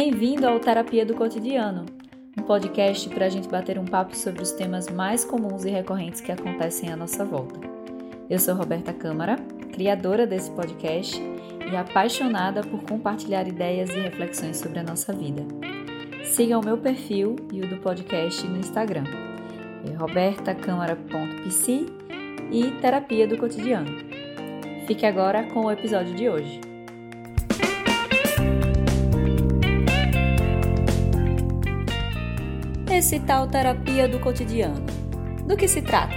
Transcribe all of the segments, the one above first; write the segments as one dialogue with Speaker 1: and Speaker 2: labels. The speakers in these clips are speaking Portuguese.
Speaker 1: Bem-vindo ao Terapia do Cotidiano, um podcast para a gente bater um papo sobre os temas mais comuns e recorrentes que acontecem à nossa volta. Eu sou Roberta Câmara, criadora desse podcast e apaixonada por compartilhar ideias e reflexões sobre a nossa vida. Siga o meu perfil e o do podcast no Instagram, é e Terapia do Cotidiano. Fique agora com o episódio de hoje. Tal terapia do cotidiano. Do que se trata?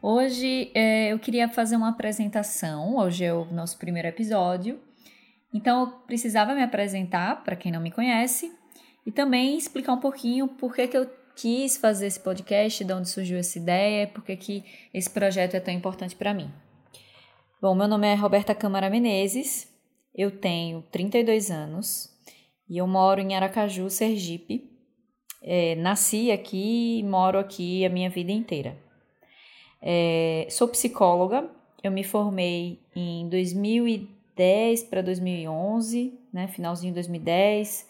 Speaker 1: Hoje é, eu queria fazer uma apresentação. Hoje é o nosso primeiro episódio. Então eu precisava me apresentar para quem não me conhece e também explicar um pouquinho por que, que eu quis fazer esse podcast, de onde surgiu essa ideia, por que, que esse projeto é tão importante para mim. Bom, meu nome é Roberta Câmara Menezes, eu tenho 32 anos e eu moro em Aracaju, Sergipe. É, nasci aqui e moro aqui a minha vida inteira. É, sou psicóloga, eu me formei em 2010 para 2011, né, finalzinho de 2010,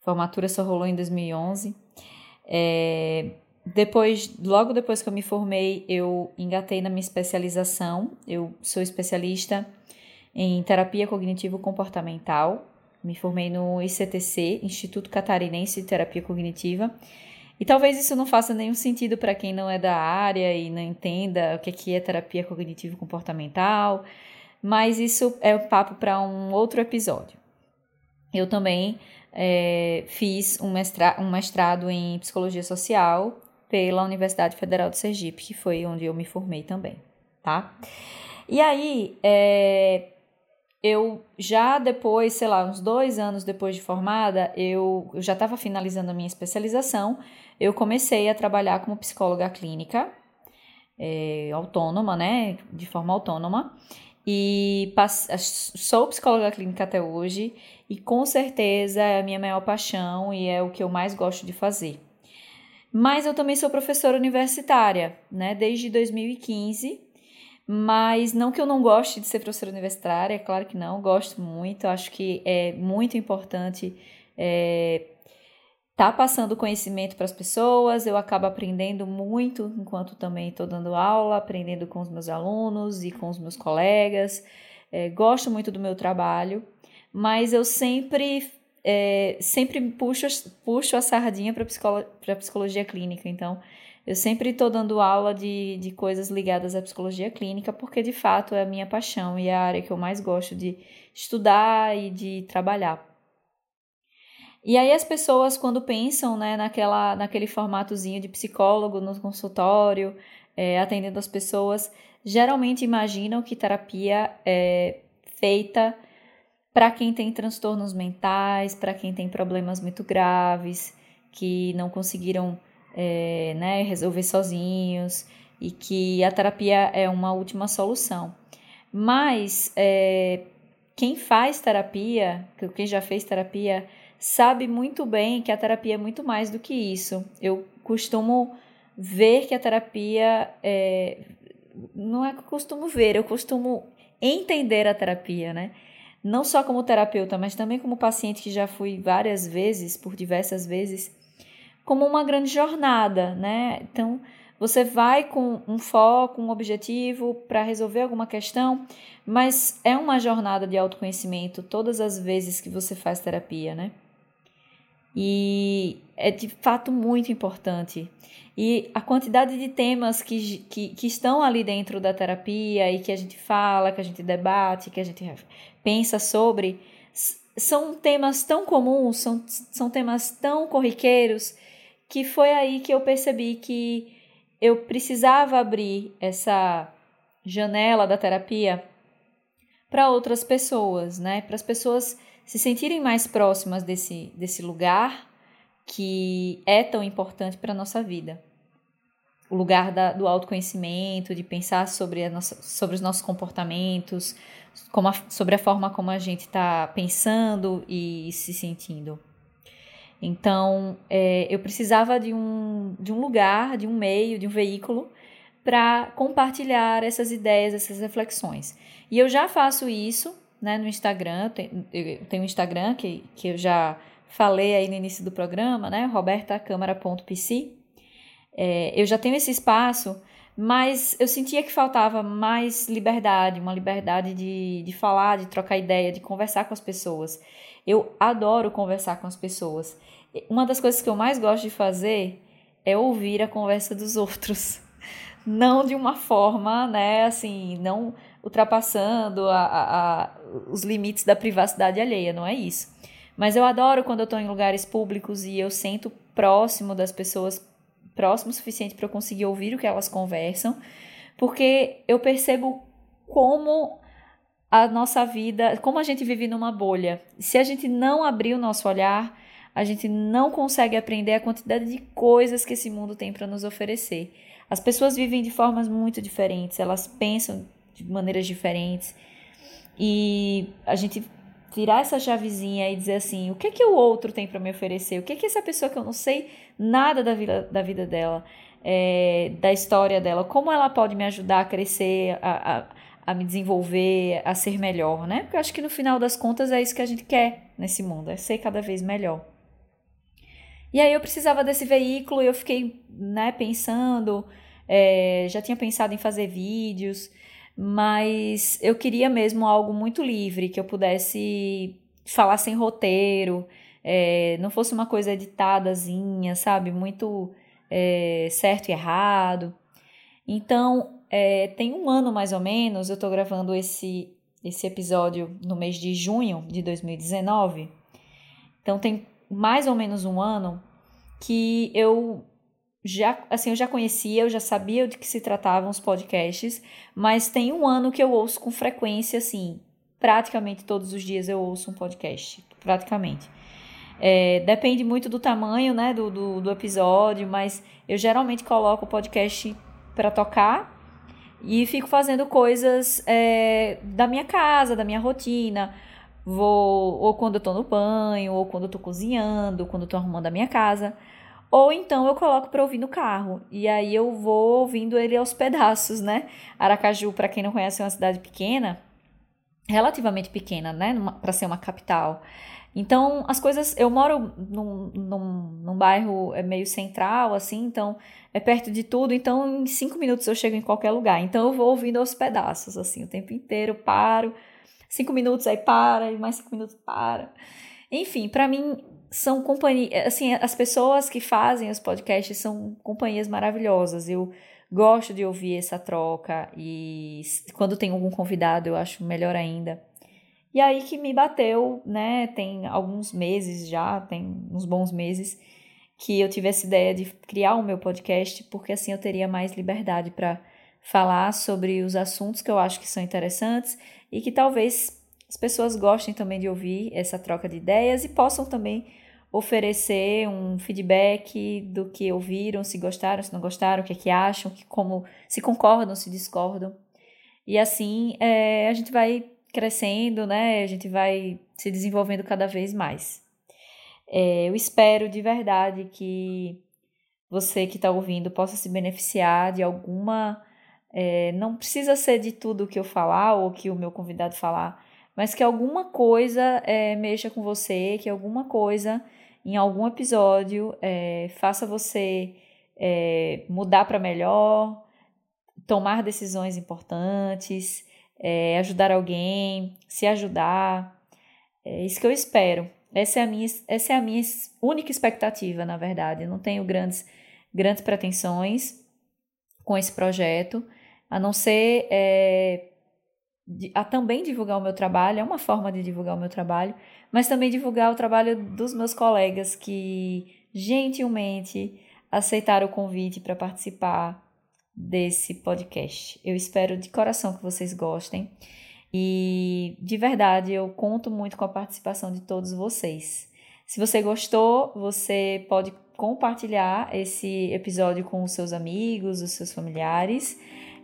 Speaker 1: formatura só rolou em 2011. É, depois, logo depois que eu me formei, eu engatei na minha especialização. Eu sou especialista em terapia cognitivo-comportamental. Me formei no ICTC, Instituto Catarinense de Terapia Cognitiva. E talvez isso não faça nenhum sentido para quem não é da área e não entenda o que é terapia cognitivo-comportamental, mas isso é o papo para um outro episódio. Eu também é, fiz um, mestra um mestrado em psicologia social pela Universidade Federal de Sergipe, que foi onde eu me formei também, tá? E aí, é, eu já depois, sei lá, uns dois anos depois de formada, eu, eu já estava finalizando a minha especialização, eu comecei a trabalhar como psicóloga clínica, é, autônoma, né, de forma autônoma, e sou psicóloga clínica até hoje, e com certeza é a minha maior paixão e é o que eu mais gosto de fazer. Mas eu também sou professora universitária, né, desde 2015, mas não que eu não goste de ser professora universitária, é claro que não, gosto muito, acho que é muito importante estar é, tá passando conhecimento para as pessoas, eu acabo aprendendo muito enquanto também estou dando aula, aprendendo com os meus alunos e com os meus colegas, é, gosto muito do meu trabalho, mas eu sempre é, sempre puxo, puxo a sardinha para a psicologia clínica, então eu sempre estou dando aula de, de coisas ligadas à psicologia clínica, porque de fato é a minha paixão e é a área que eu mais gosto de estudar e de trabalhar. E aí as pessoas, quando pensam né, naquela, naquele formatozinho de psicólogo no consultório, é, atendendo as pessoas, geralmente imaginam que terapia é feita para quem tem transtornos mentais, para quem tem problemas muito graves, que não conseguiram é, né, resolver sozinhos e que a terapia é uma última solução. Mas é, quem faz terapia, quem já fez terapia, sabe muito bem que a terapia é muito mais do que isso. Eu costumo ver que a terapia é, não é que eu costumo ver, eu costumo entender a terapia, né? Não só como terapeuta, mas também como paciente que já fui várias vezes, por diversas vezes, como uma grande jornada, né? Então, você vai com um foco, um objetivo para resolver alguma questão, mas é uma jornada de autoconhecimento todas as vezes que você faz terapia, né? E é de fato muito importante. E a quantidade de temas que, que, que estão ali dentro da terapia e que a gente fala, que a gente debate, que a gente pensa sobre, são temas tão comuns, são, são temas tão corriqueiros que foi aí que eu percebi que eu precisava abrir essa janela da terapia para outras pessoas, né? Para as pessoas se sentirem mais próximas desse, desse lugar que é tão importante para a nossa vida. O lugar da, do autoconhecimento, de pensar sobre, nossa, sobre os nossos comportamentos, a, sobre a forma como a gente está pensando e se sentindo. Então, é, eu precisava de um, de um lugar, de um meio, de um veículo para compartilhar essas ideias, essas reflexões. E eu já faço isso né, no Instagram, eu tenho um Instagram que, que eu já falei aí no início do programa, né, robertacâmara.pc. É, eu já tenho esse espaço, mas eu sentia que faltava mais liberdade, uma liberdade de, de falar, de trocar ideia, de conversar com as pessoas. Eu adoro conversar com as pessoas. Uma das coisas que eu mais gosto de fazer é ouvir a conversa dos outros. Não de uma forma, né, assim, não ultrapassando a, a, a, os limites da privacidade alheia, não é isso. Mas eu adoro quando eu estou em lugares públicos e eu sento próximo das pessoas, próximo o suficiente para eu conseguir ouvir o que elas conversam, porque eu percebo como a nossa vida, como a gente vive numa bolha. Se a gente não abrir o nosso olhar, a gente não consegue aprender a quantidade de coisas que esse mundo tem para nos oferecer. As pessoas vivem de formas muito diferentes, elas pensam de maneiras diferentes. E a gente virar essa chavezinha e dizer assim, o que que o outro tem para me oferecer? O que que essa pessoa que eu não sei nada da vida, da vida dela, é, da história dela, como ela pode me ajudar a crescer, a, a, a me desenvolver, a ser melhor, né? Porque eu acho que no final das contas é isso que a gente quer nesse mundo, é ser cada vez melhor. E aí eu precisava desse veículo e eu fiquei, né, pensando, é, já tinha pensado em fazer vídeos, mas eu queria mesmo algo muito livre, que eu pudesse falar sem roteiro, é, não fosse uma coisa editadazinha, sabe? Muito é, certo e errado. Então, é, tem um ano mais ou menos, eu estou gravando esse, esse episódio no mês de junho de 2019. Então, tem mais ou menos um ano que eu já, assim, eu já conhecia, eu já sabia de que se tratavam os podcasts, mas tem um ano que eu ouço com frequência, assim, praticamente todos os dias eu ouço um podcast, praticamente. É, depende muito do tamanho, né, do, do, do episódio, mas eu geralmente coloco o podcast para tocar e fico fazendo coisas é, da minha casa, da minha rotina. Vou, ou quando eu tô no banho, ou quando eu tô cozinhando, ou quando eu tô arrumando a minha casa. Ou então eu coloco para ouvir no carro. E aí eu vou ouvindo ele aos pedaços, né? Aracaju, para quem não conhece, é uma cidade pequena, relativamente pequena, né? Para ser uma capital. Então, as coisas. Eu moro num, num, num bairro é meio central, assim, então é perto de tudo. Então, em cinco minutos eu chego em qualquer lugar. Então, eu vou ouvindo aos pedaços, assim, o tempo inteiro, paro. Cinco minutos, aí para, e mais cinco minutos, para. Enfim, para mim, são companhias, assim, as pessoas que fazem os podcasts são companhias maravilhosas. Eu gosto de ouvir essa troca e quando tem algum convidado eu acho melhor ainda. E aí que me bateu, né, tem alguns meses já, tem uns bons meses que eu tive essa ideia de criar o meu podcast, porque assim eu teria mais liberdade para falar sobre os assuntos que eu acho que são interessantes e que talvez as pessoas gostem também de ouvir essa troca de ideias e possam também oferecer um feedback do que ouviram, se gostaram, se não gostaram, o que é que acham, que como se concordam, se discordam. E assim é, a gente vai crescendo, né? A gente vai se desenvolvendo cada vez mais. É, eu espero de verdade que você que está ouvindo possa se beneficiar de alguma. É, não precisa ser de tudo que eu falar ou que o meu convidado falar, mas que alguma coisa é, mexa com você, que alguma coisa em algum episódio é, faça você é, mudar para melhor, tomar decisões importantes, ajudar alguém, se ajudar. É isso que eu espero. Essa é a minha, essa é a minha única expectativa, na verdade. Eu não tenho grandes, grandes pretensões com esse projeto, a não ser é, a também divulgar o meu trabalho, é uma forma de divulgar o meu trabalho, mas também divulgar o trabalho dos meus colegas que gentilmente aceitaram o convite para participar desse podcast. Eu espero de coração que vocês gostem e de verdade eu conto muito com a participação de todos vocês. Se você gostou, você pode compartilhar esse episódio com os seus amigos, os seus familiares.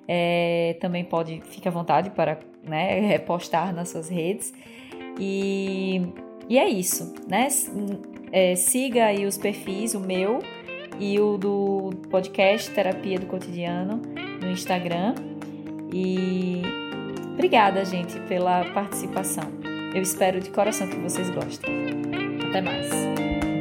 Speaker 1: É, também pode, fique à vontade para né, repostar nas suas redes. E, e é isso, né? É, siga aí os perfis, o meu e o do podcast Terapia do Cotidiano no Instagram. E obrigada, gente, pela participação. Eu espero de coração que vocês gostem. Até mais.